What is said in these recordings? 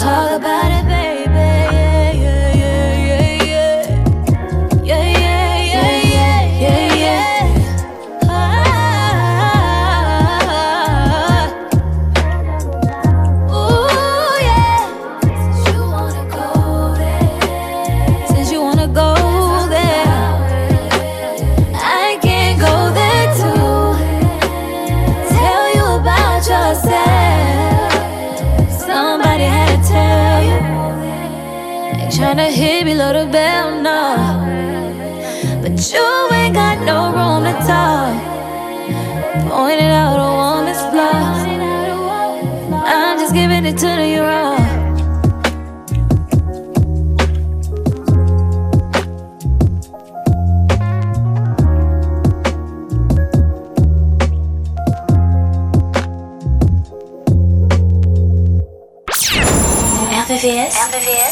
Talk about it, baby. Hit below the bell, no. But you ain't got no room to talk. Pointing out a woman's flaws. I'm just giving it to you raw. RVVS. RVVS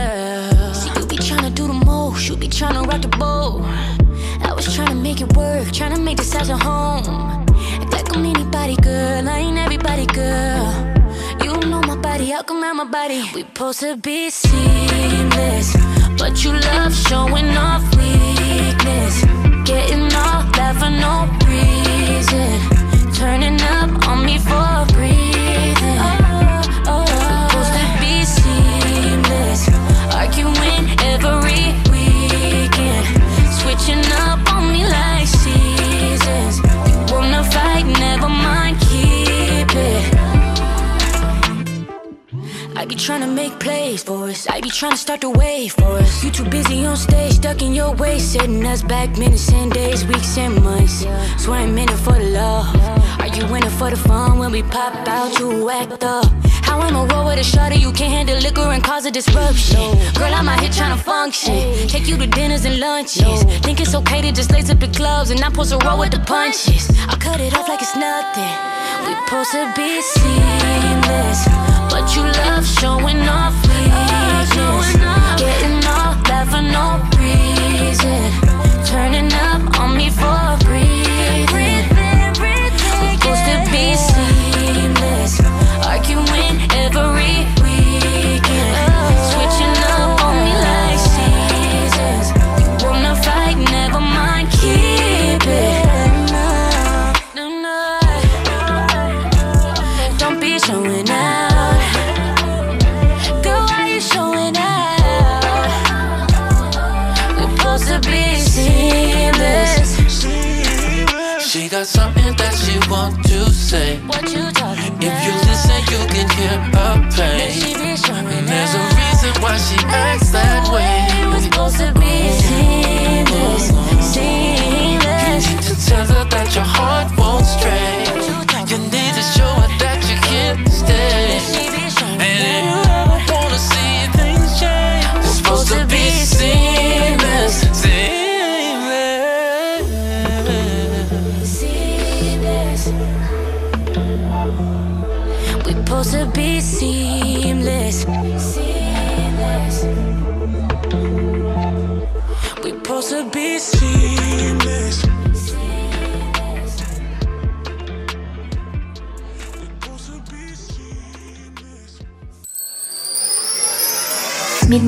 make it work, tryna make this house a home. Act like I'm anybody, girl. I ain't everybody, girl. You know my body, how come out my body? We supposed to be seamless, but you love showing off weakness. Getting off that for no reason. Turning up on me for breathing. Oh, oh, we supposed to be seamless, arguing every weekend. Switching up on I be tryna make plays for us. I be tryna start the wave for us. You too busy on stage, stuck in your way, setting us back minutes and days, weeks and months. So I ain't in it for the love. Are you in it for the fun when we pop out? You act up. How I'ma roll with a shorty you can't handle liquor and cause a disruption. Girl, I'm out here tryna function. Take you to dinners and lunches. Think it's okay to just lace up the gloves and not supposed to roll with the punches. I cut it off like it's nothing. We supposed to be seamless, but you love showing off. Getting off that for no reason. Turning want to say. What you talking If you listen, you can hear her pain. She be showing There's a reason why she acts that way. We're supposed to be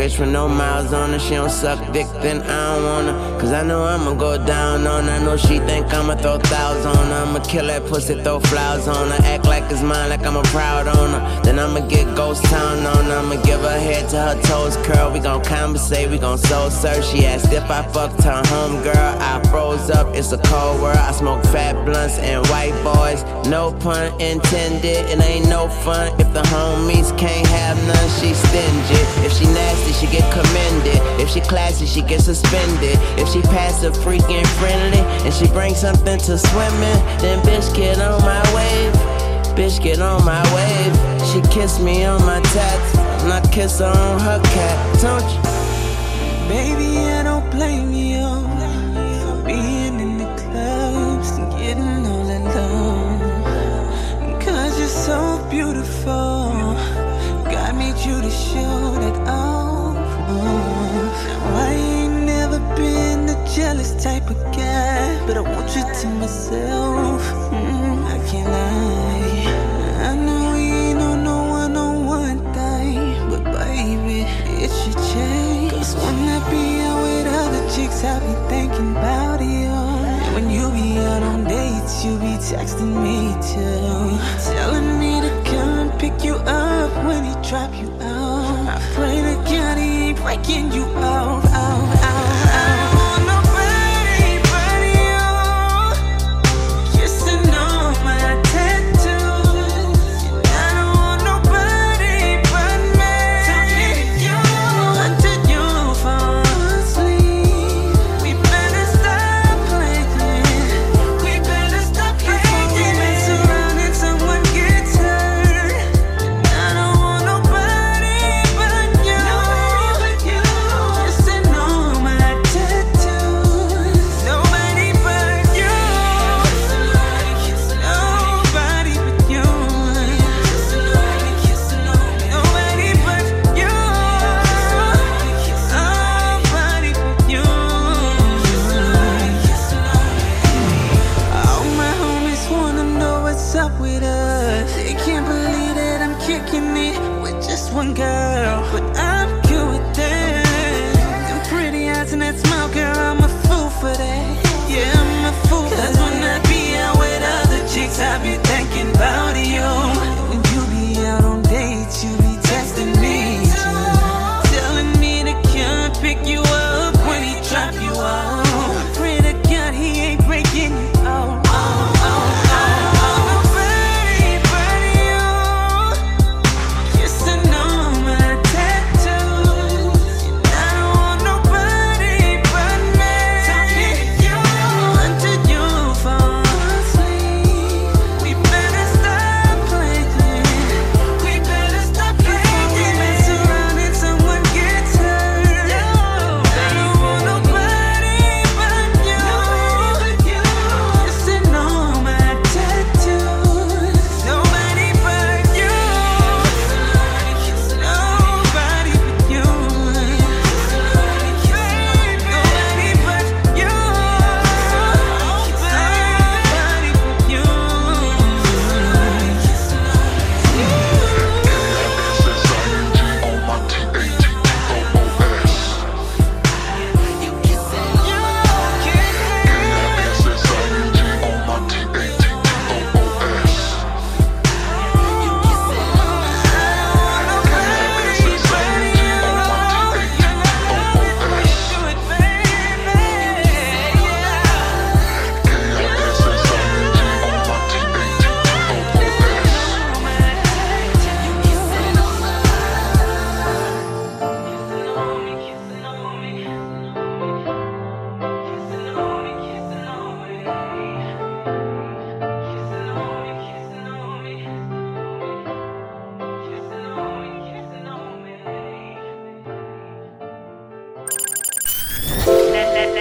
bitch with no miles on her. She don't suck dick, then I don't wanna. Cause I know I'ma go down on her. I know she think I'ma throw thousands on her. I'ma kill that pussy, throw flowers on her. Act it's mine, like I'm a proud owner. Then I'ma get ghost town on. I'ma give her head to her toes curl. We gon' conversate, we gon' soul search. She asked if I fucked her home girl. I froze up, it's a cold world. I smoke fat blunts and white boys. No pun intended, it ain't no fun if the homies can't have none. She stingy. If she nasty, she get commended. If she classy, she get suspended. If she passive, freaking friendly, and she brings something to swimming, then bitch get on my wave. Bitch get on my wave. She kiss me on my tats, and I kiss her on her cat. Don't you? Baby, I don't blame you for being in the clubs and getting all alone. Cause you're so beautiful. God made you to show that off. Now, I ain't never been the jealous type of guy, but I want you to myself. Mm, I can't chicks, I be thinking about you. When you be out on dates, you be texting me too. Telling me to come pick you up when he drop you out. I pray to God he ain't breaking you out,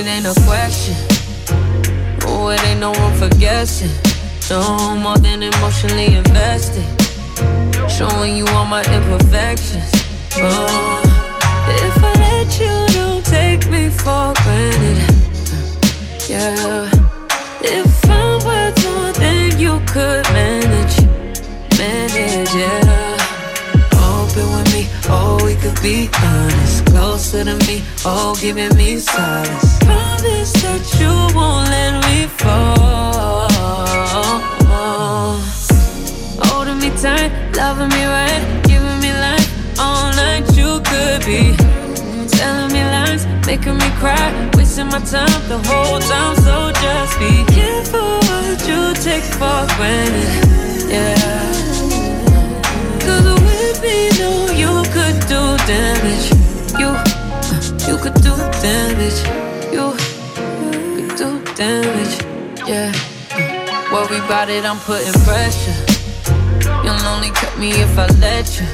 it, ain't a question. Oh, it ain't no room for guessing. No more than emotionally invested. Showing you all my imperfections. Oh, if I let you, don't take me for granted. Yeah, if I'm worth more than you could manage, manage, yeah. Open with me, oh, we could be honest closer to me, oh, giving me solace. Promise that you won't let me fall. Holding me tight, loving me right, giving me life all night. You could be telling me lies, making me cry, wasting my time the whole time. So just be careful what you take for granted, yeah. Cause with me, know you could do damage. Damage. You, you do damage. Yeah. Worry about it, I'm putting pressure. You'll only cut me if I let you.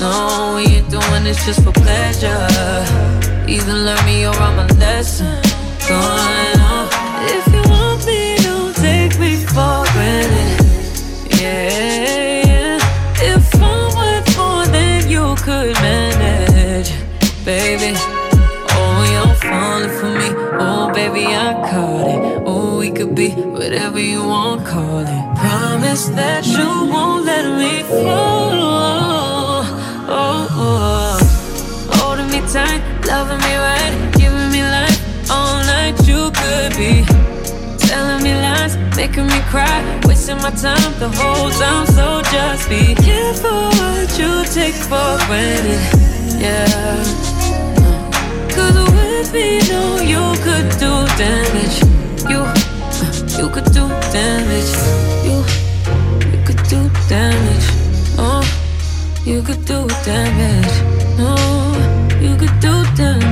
No, we ain't doing this just for pleasure. Either learn me or I'm a lesson. Going on. Whatever you want, call it. Promise that you won't let me fall. Oh, oh. Holding me tight, loving me right, giving me life all night. You could be telling me lies, making me cry, wasting my time the whole time. So just be careful what you take for granted. Yeah. Cause with me, no, you could do damage. You, you could do damage. You, you could do damage. Oh, you could do damage. Oh, you could do damage.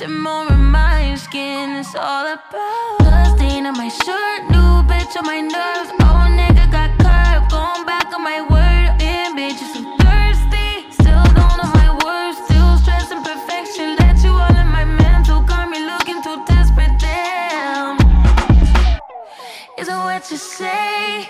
resentment, simmer in my skin. It's all about blood stain on my shirt, new bitch on my nerves. Oh nigga got curved, going back on my word. Damn bitch, you so thirsty. Still don't know my words, still stressing perfection. Let you all in my mental, got me looking too desperate. Damn, is it what you say?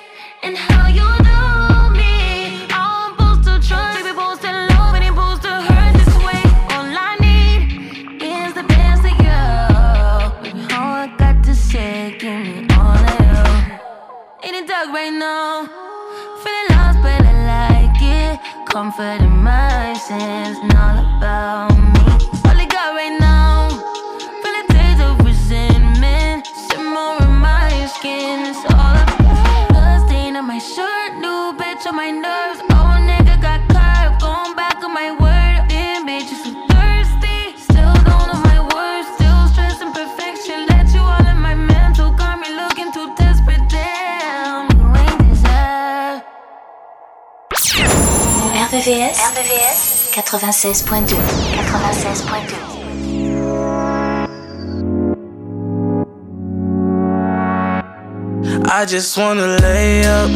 RVVS, RVVS 96.2 96.2 I just wanna lay up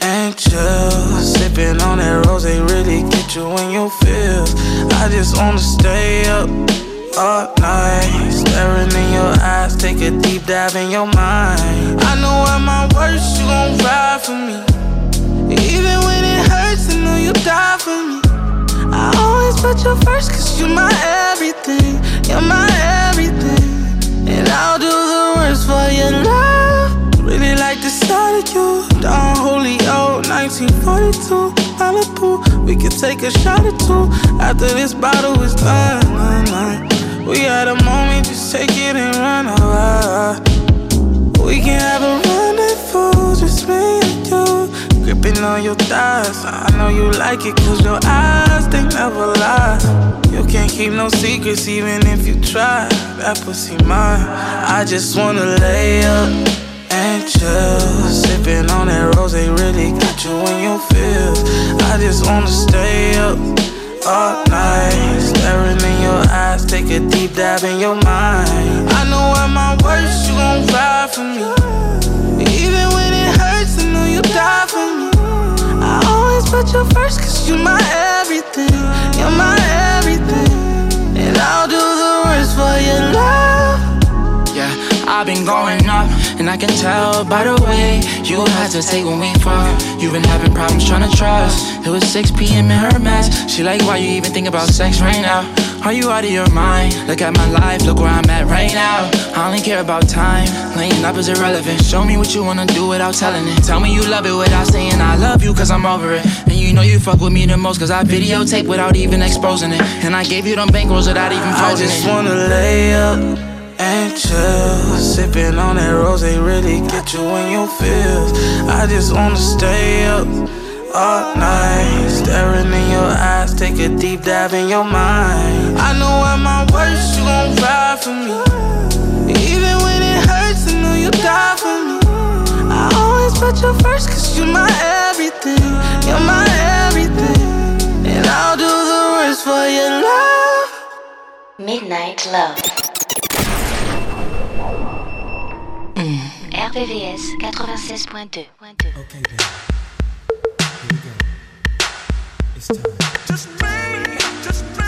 and chill. Sipping on that rose, they really get you in your feels. I just wanna stay up all night. Staring in your eyes, take a deep dive in your mind. I know at my worst, you gon' ride for me. Even when it hurts, I know you die for me. I always put you first, cause you're my everything. You're my everything. And I'll do the worst for your love. Really like the sight of you. Don Julio, 1942, Malibu. We can take a shot or two after this bottle is done. We had a moment, just take it and run away. We can have a rendezvous, just me Gripping on your thighs. I know you like it, cause your eyes, they never lie. You can't keep no secrets, even if you try. That pussy mine. I just wanna lay up and chill. Sipping on that rose, they really got you in your feels. I just wanna stay up all night. Staring in your eyes, take a deep dive in your mind. I know at my worst, you gon' ride for me. Even when it hurts, I know you die for me. Put you first, cause you're my everything. You're my everything. And I'll do the worst for your love. Yeah, I've been going up, and I can tell by the way you had to take when we fuck. You've been having problems trying to trust. It was 6 p.m. in her mess. She like, why you even think about sex right now? Are you out of your mind? Look at my life, look where I'm at right now. I only care about time, laying up is irrelevant. Show me what you wanna do without telling it. Tell me you love it without saying I love you, cause I'm over it. And you know you fuck with me the most, cause I videotape without even exposing it. And I gave you them bankrolls without even I just wanna lay up and chill. Sipping on that rose, they really get you in your feels. I just wanna stay up all night. Staring in your eyes, take a deep dive in your mind. I know at my worst, you gon' ride for me. Even when it hurts, I know you die for me. I always put you first, cause you're my everything. You're my everything. And I'll do the worst for your love. Midnight Love. Mm. RVVS 96.2 Okay, It's time. You excited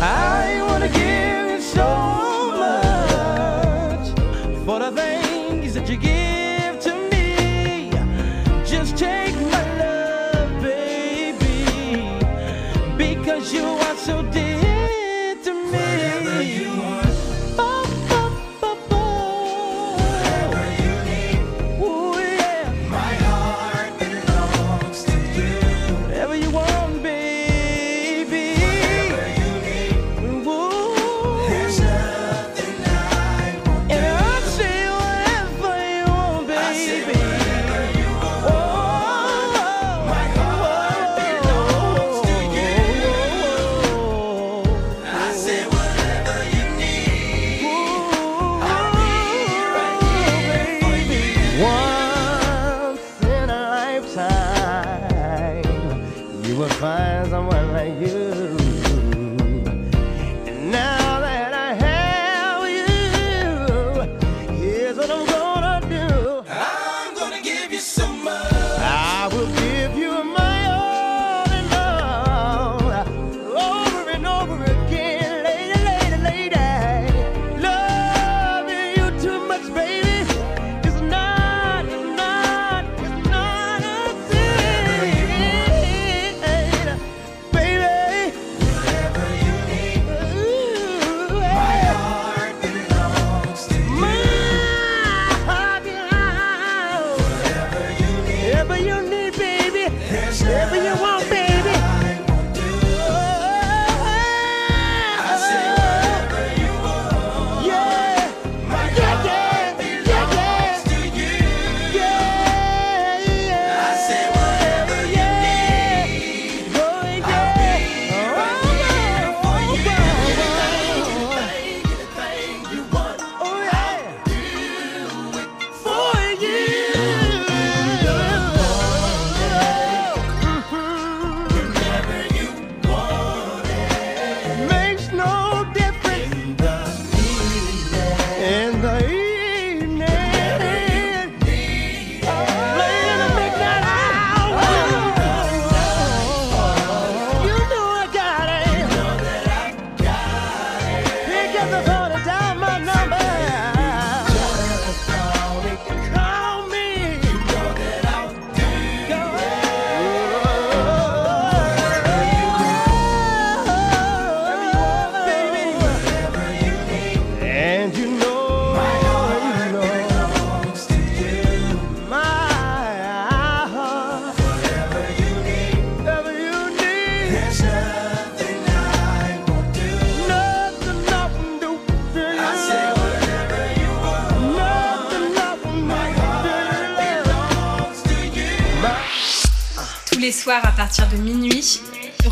I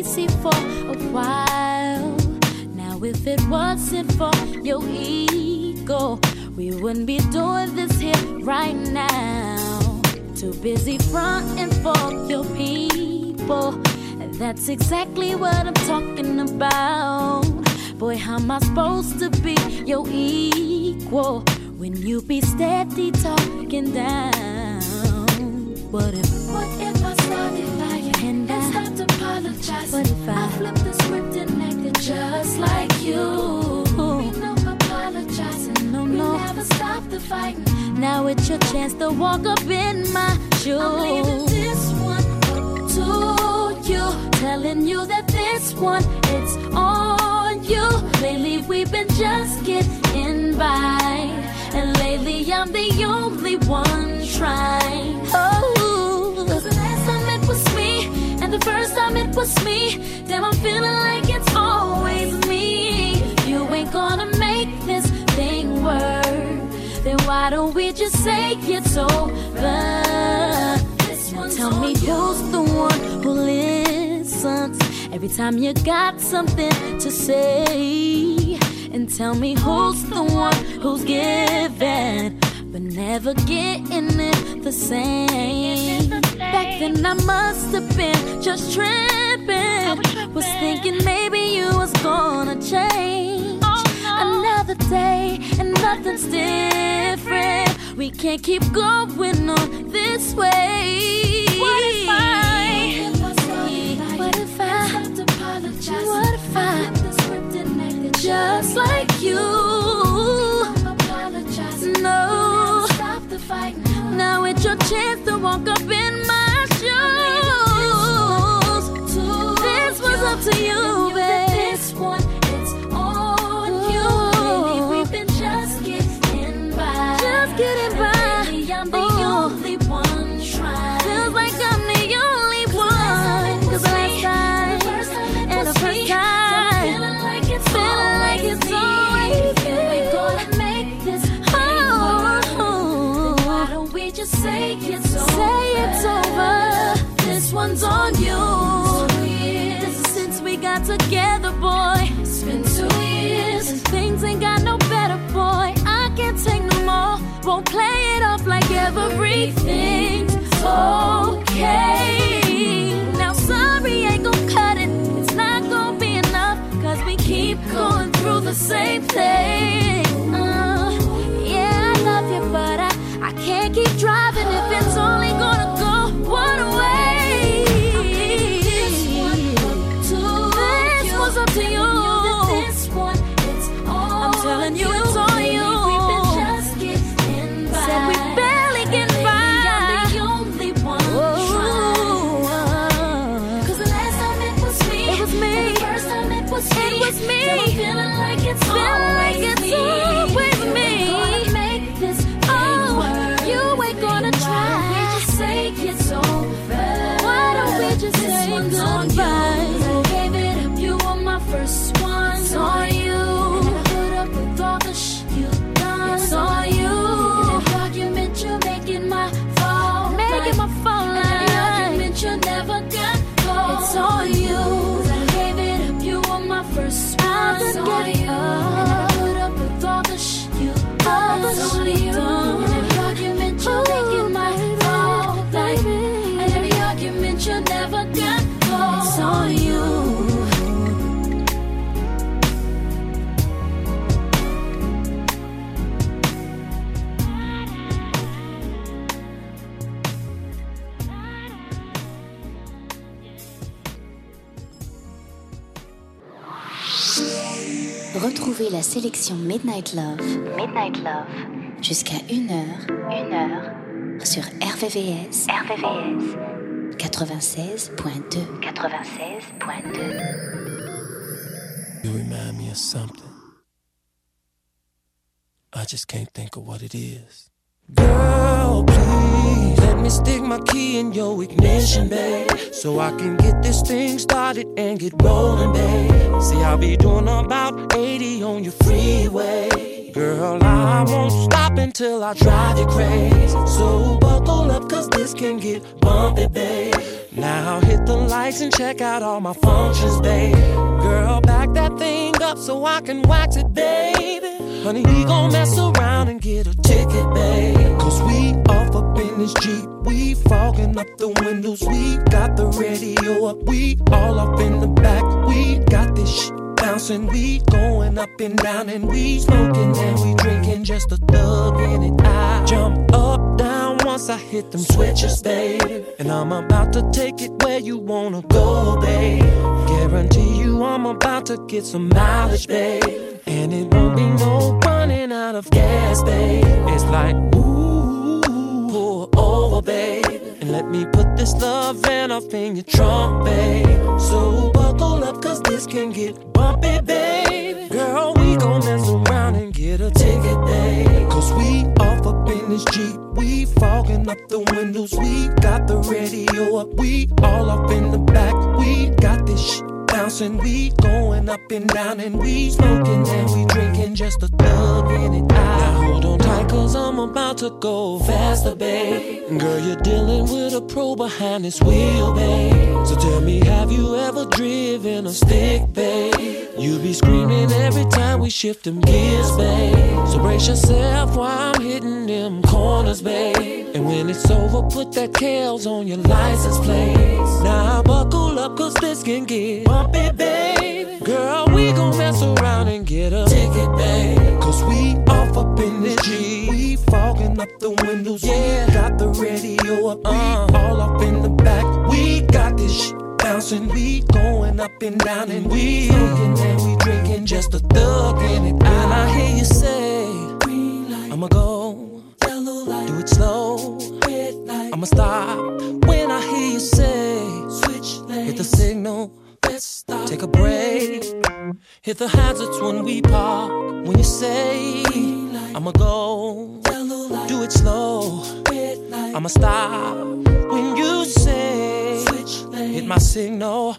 Been for a while. Now, if it wasn't for your ego, we wouldn't be doing this here right now. Too busy fronting for your people. That's exactly what I'm talking about. Boy, how am I supposed to be your equal when you be steady talking down? What if, what if What if I, I flipped the script and acted just like you? We no apologizing, no, no. We never stop the fighting. Now it's your chance to walk up in my shoes. I'm leaving this one to you, telling you that this one it's on you. Lately we've been just getting by, and lately I'm the only one trying. Oh it was me. Damn, I'm feeling like it's always me. You ain't gonna make this thing work. Then why don't we just say it's over? Now tell me who's the one who listens every time you got something to say. And tell me who's the one who's giving but never getting it the same. Back then I must have been just tripping. Was thinking maybe you was gonna change. Another day and nothing's different. We can't keep going on this way. What if I? What if I? What if I? Just like you. No. Now it's your chance to walk up same response. the only you. La sélection Midnight Love, Midnight Love, jusqu'à 1h, 1h, sur RVVS, RVVS, 96.2, 96.2. You remind me of something. I just can't think of what it is. Girl, please let me stick my key in your ignition, babe. So I can get this thing started and get rolling, babe. See, I'll be doing about 80 on your freeway. Girl, I won't stop until I drive you crazy. So buckle up, cause this can get bumpy, babe. Now hit the lights and check out all my functions, babe. Girl, back that thing up so I can wax it, baby. Honey, we gon' mess around and get a ticket, babe. Cause we off up in this Jeep. We fogging up the windows. We got the radio up. We all up in the back. We got this shit bouncing. We going up and down and we smoking and we drinking just a thug in it. I jump up, down once I hit them switches, babe. And I'm about to take it where you wanna go, babe. Guarantee you I'm about to get some mileage, babe. And it won't be no running out of gas, babe. It's like, ooh, pull over, babe. And let me put this love van off in your trunk, babe. So buckle up, cause this can get bumpy, babe. Girl, we gon' mess around and get a ticket, babe. Cause we off up in this Jeep. We fogging up the windows. We got the radio up. We all up in the back. We got this shit bouncing. We going up and down and we smoking and we drinking just a thug in it. Now hold on tight cause I'm about to go faster, babe. Girl, you're dealing with a pro behind this wheel, babe. So tell me, have you ever driven a stick, babe? You be screaming every time we shift them gears, babe. So brace yourself while I'm hitting them corners, babe. And when it's over, put that tails on your license plate. Now buckle up, cause this can get bumpy, babe. Girl, we gon' mess around and get a ticket, babe. Cause we off up in this G. We fogging up the windows, yeah. Got the radio up, we uh. all up in the back. We got this shit bouncing, we going up and down and we smoking and we drinking just a thug in it. When I hear you say, I'ma go, I'ma stop. When I hear you say, Switch lanes. hit the signal, let's stop. take a break, hit the hazards when we park. When you say, I'ma go, do it slow, I'ma stop. When you say, hit my signal,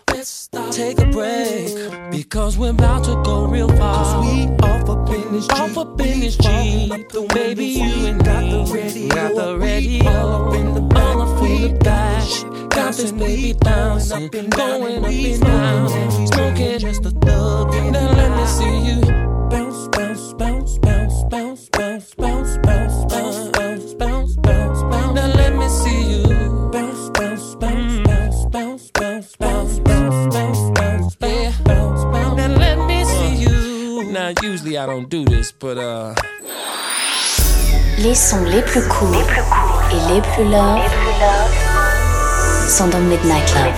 take a break. Because we're about to go real far. Cause we off up in this Jeep. Off up in this Jeep. Baby, you and got the radio. Got the radio. All up in the back. All up in the back. Got this baby bouncing. Going up and down. Smoking just a thug. Now let me see you. Bounce, bounce, bounce, bounce, bounce, usually I don't do this, but uh. Les sons les plus courts et les plus love sont dans Midnight Love.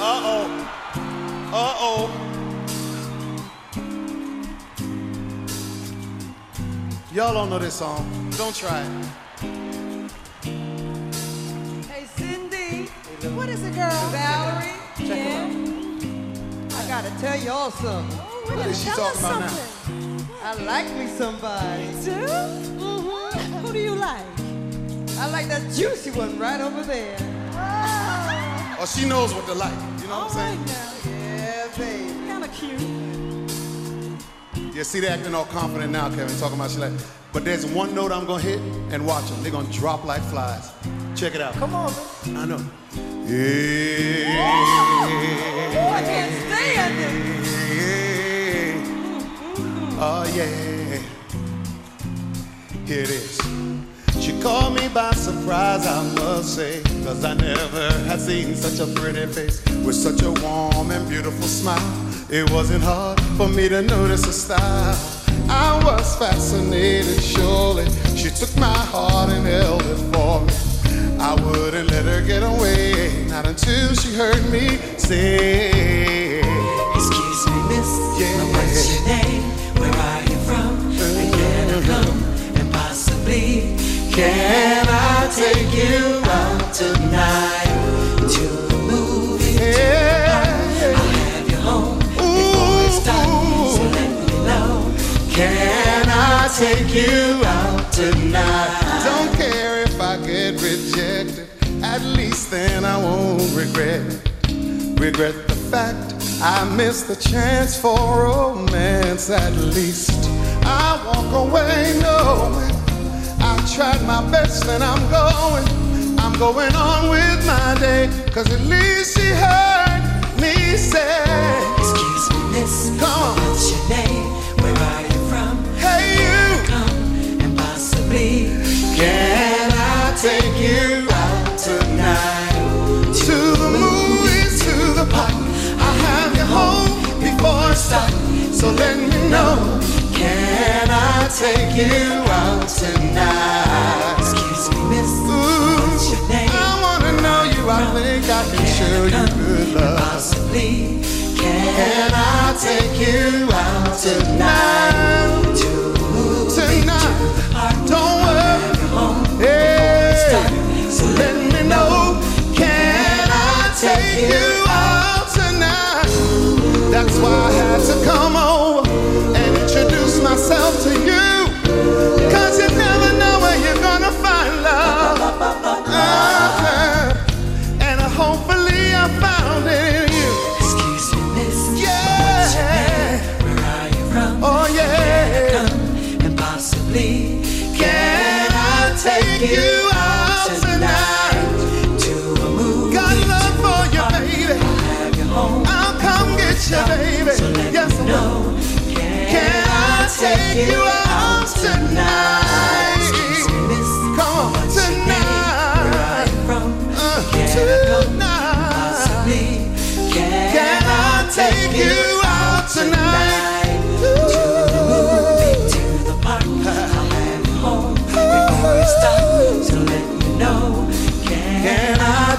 Uh-oh. Uh-oh. Y'all don't know this song. Don't try it. Tell y'all something. What is she talking about now? I like me somebody. You do? Mm-hmm. Who do you like? I like that juicy one right over there. Oh, oh she knows what to like. You know All what I'm saying? right now. Yeah, baby. Kind of cute. Yeah, see, they acting all confident now, Kevin, talking about she like. But there's one note I'm gonna hit and watch them. They're gonna drop like flies. Check it out. Come on, man. I know. Oh. Oh, yeah. Here it is. She caught me by surprise, I must say. Cause I never had seen such a pretty face with such a warm and beautiful smile. It wasn't hard for me to notice her style. I was fascinated, surely. She took my heart and held it for me. I wouldn't let her get away, not until she heard me say, Excuse me, miss. Yeah. What's your name? Where are you from? And can I come? And possibly, can I take you out tonight to the movie? Yeah. I'll have you home before it's done. So let me know. Can I take you out tonight? I won't regret. Regret the fact I missed the chance for romance. At least I walk away knowing I tried my best and I'm going. I'm going on with my day. Cause at least she heard me say, Excuse me, miss. Come on. What's your name? Where are you from? Hey you. Come and possibly, Can I take you dark. So let me know. Can I take you out tonight? excuse me, miss. Ooh, your name? I wanna know you. I think I can show you good love. Possibly, can Can I take you out tonight? Tonight, don't worry. Hey, so let me know. Can I take you out tonight? That's why I had to come over and introduce myself to you. Cause you never know where you're gonna find love. Uh-huh. And hopefully I found it in you. excuse me, miss. Yeah. Where are you from? Oh yeah. Come and possibly, Can I take you take you out tonight? Come on, tonight. tonight. Can, I take you out tonight?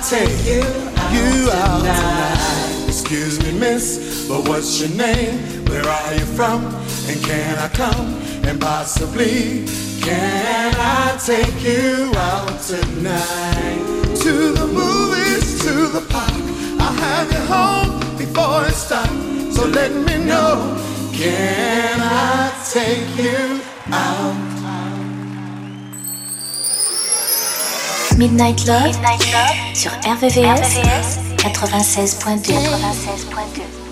take you you out tonight? tonight? Excuse me, miss, but what's your name? Where are you from? And can I come? And possibly, can I take you out tonight? To the movies, to the park. I'll have you home before it's dark. So let me know. Can I take you out? Midnight Love, Midnight Love sur RVVS, 96.2.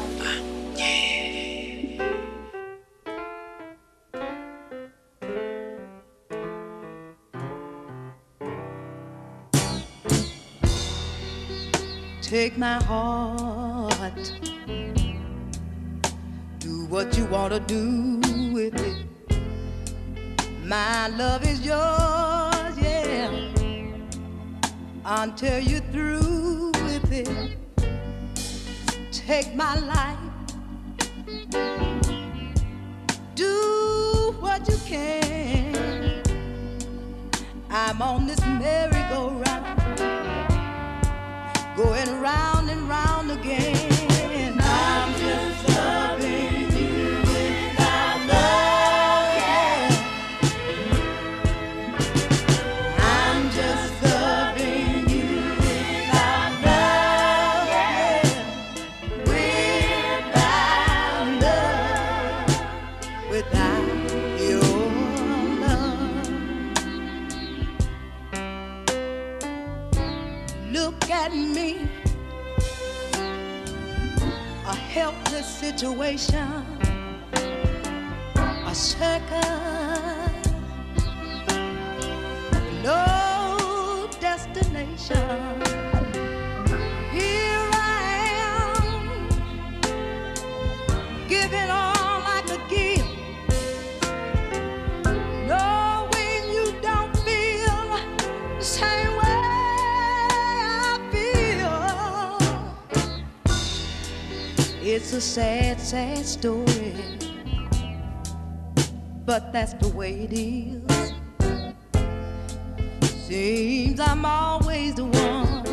Take my heart. Do what you want to do with it. My love is yours, yeah. Until you're through with it. Take my life. Do what you can. I'm on this merry-go-round going round and round again. Sad, sad story, but that's the way it is. Seems I'm always the one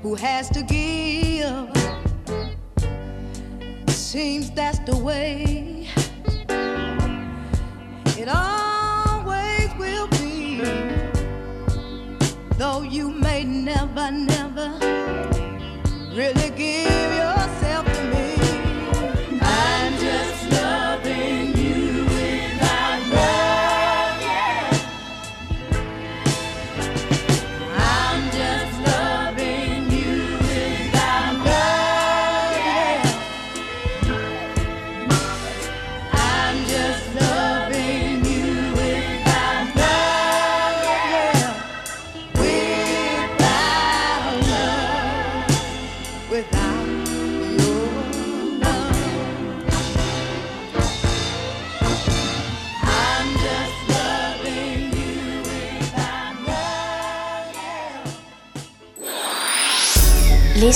who has to give. Seems that's the way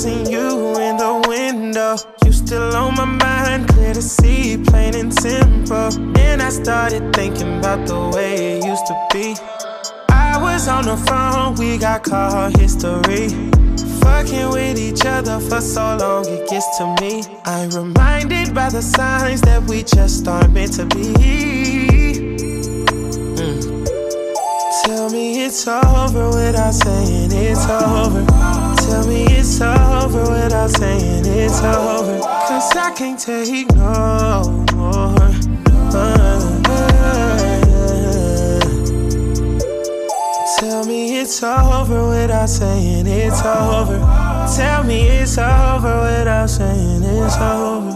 side, you in the window? You still on my mind, clear to see, plain and simple. Then I started thinking about the way it used to be. I was on the phone, we got call history. Fucking with each other for so long, it gets to me. I'm reminded by the signs that we just aren't meant to be. Mm. Tell me it's over without saying it's over. Tell me it's over without saying it's over. Cause I can't take no more. Tell me it's over without saying it's over. Tell me it's over without saying it's over.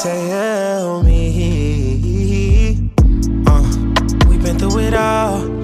Tell me. Uh, we've been through it all.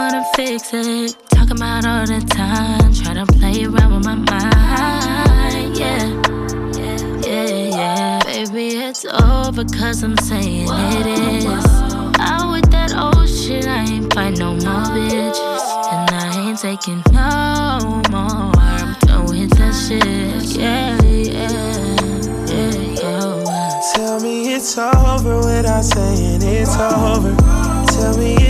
Wanna fix it. Talking about all the time. Try to play around with my mind. Yeah. Yeah, yeah. Baby, it's over cause I'm saying it is. Out with that old shit, I ain't fight no more bitches. And I ain't taking no more. I'm done with that shit. Yeah, yeah, yeah, yeah. Tell me it's over without saying it's over. Tell me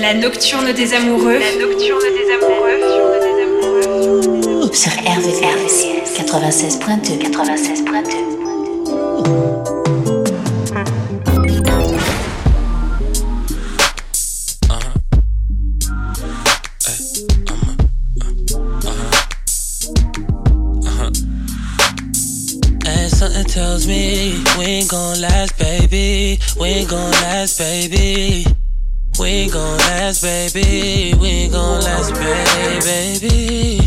La nocturne des amoureux. La nocturne des amoureux. Sur RVCS 96.2 96.2 Something tells me we ain't gon' last, baby. We ain't gon' last, baby. We ain't gon' last, baby. We ain't gon' last, baby.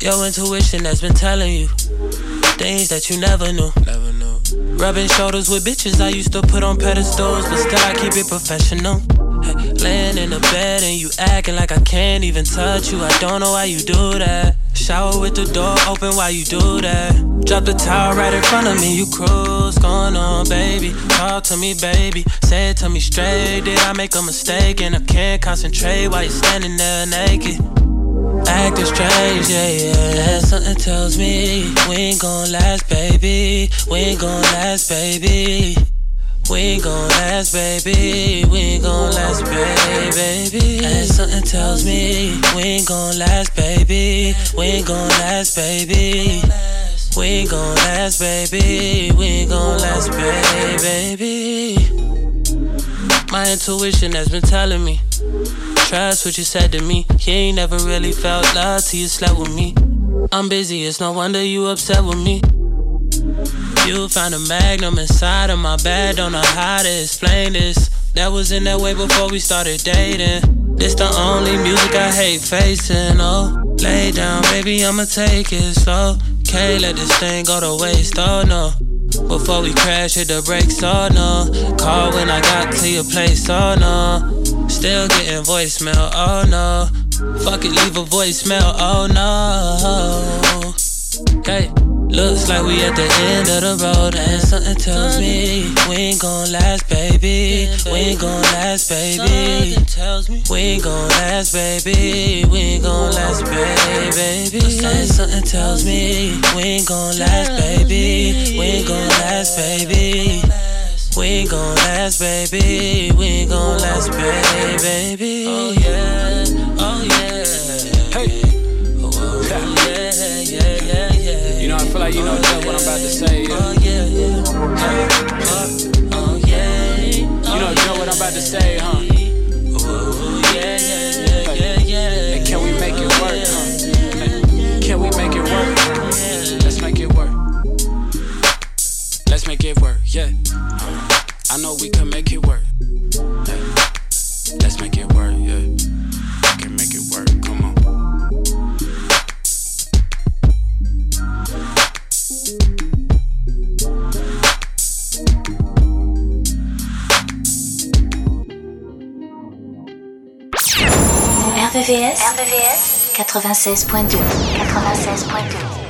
Your intuition has been telling you things that you never knew. Never knew. Rubbing shoulders with bitches I used to put on pedestals, but still I keep it professional. Hey, laying in the bed and you acting like I can't even touch you. I don't know why you do that. Shower with the door open while you do that. Drop the towel right in front of me, you cruise. Going on, baby. Talk to me, baby. Say it to me straight. Did I make a mistake? And I can't concentrate while you're standing there naked. Acting strange, yeah, yeah. Something tells me we ain't gon' last, baby. We ain't gon' last, baby. We gon' last, baby. We gon' last, baby. baby. And something tells me we gon' last, baby. We gon' last, baby. We gon' last, baby. We gon' last, baby. My intuition has been telling me. Trust what you said to me. You ain't never really felt love till you slept with me. I'm busy, it's no wonder you upset with me. You found a magnum inside of my bed, don't know how to explain this. That was in that way before we started dating. This the only music I hate facing. Oh, lay down, baby, I'ma take it slow. Can't let this thing go to waste. Oh no. Before we crash, hit the brakes. Oh no. Call when I got your place. Oh no. Still getting voicemail. Oh no. Fuck it, leave a voicemail. Oh no. Hey. Looks like we at the end of the road and something tells me we ain't gon' last, baby. We ain't gon' last, baby. We ain't gon' last, baby. We ain't gon' last, baby. And something tells me we ain't gon' last, baby. We ain't gon' last, baby. We ain't gon' last, baby. We ain't gon' last, baby. Oh yeah, oh yeah. You know, I feel like you know just what I'm about to say. Yeah. Oh yeah, yeah. Oh yeah. You know just what I'm about to say, huh? Oh yeah, yeah, yeah, yeah. And can we make it work, huh? Can we make it work? Let's make it work. Let's make it work, yeah. I know we can make it work. Let's make it work, RVVS 96.2 96.2